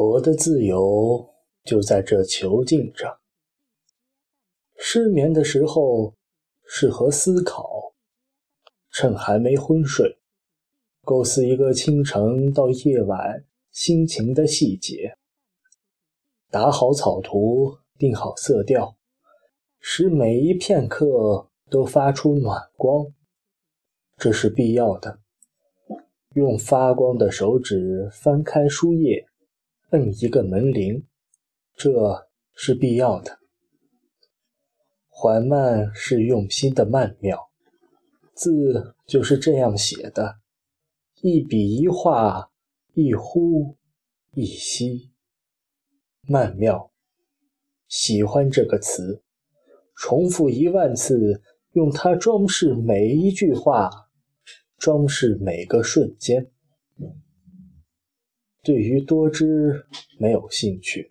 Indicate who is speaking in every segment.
Speaker 1: 我的自由就在这囚禁着。失眠的时候适合思考，趁还没昏睡，构思一个清晨到夜晚心情的细节，打好草图，定好色调，使每一片刻都发出暖光，这是必要的。用发光的手指翻开书页。摁一个门铃，这是必要的。缓慢是用心的曼妙，字就是这样写的，一笔一画，一呼一吸，曼妙。喜欢这个词，重复一万次，用它装饰每一句话，装饰每个瞬间。对于多知没有兴趣，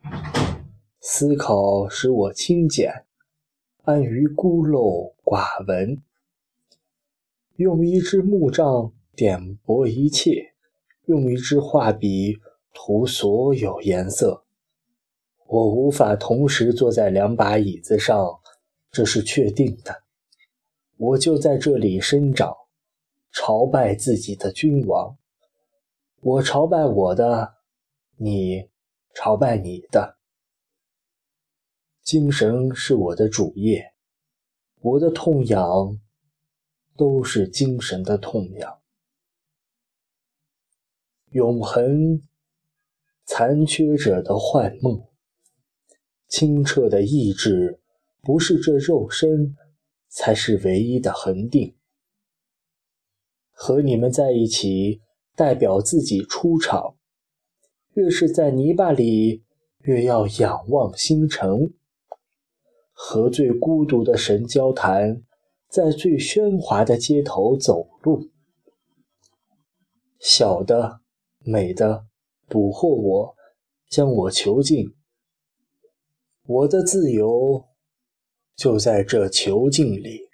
Speaker 1: 思考使我清简，安于孤陋寡闻。用一支木杖点拨一切，用一支画笔涂所有颜色。我无法同时坐在两把椅子上，这是确定的。我就在这里生长，朝拜自己的君王。我朝拜我的，你朝拜你的。精神是我的主业，我的痛痒都是精神的痛痒。永恒，残缺者的幻梦。清澈的意志，不是这肉身，才是唯一的恒定。和你们在一起。代表自己出场，越是在泥巴里，越要仰望星辰。和最孤独的神交谈，在最喧哗的街头走路。小的、美的，捕获我，将我囚禁。我的自由就在这囚禁里。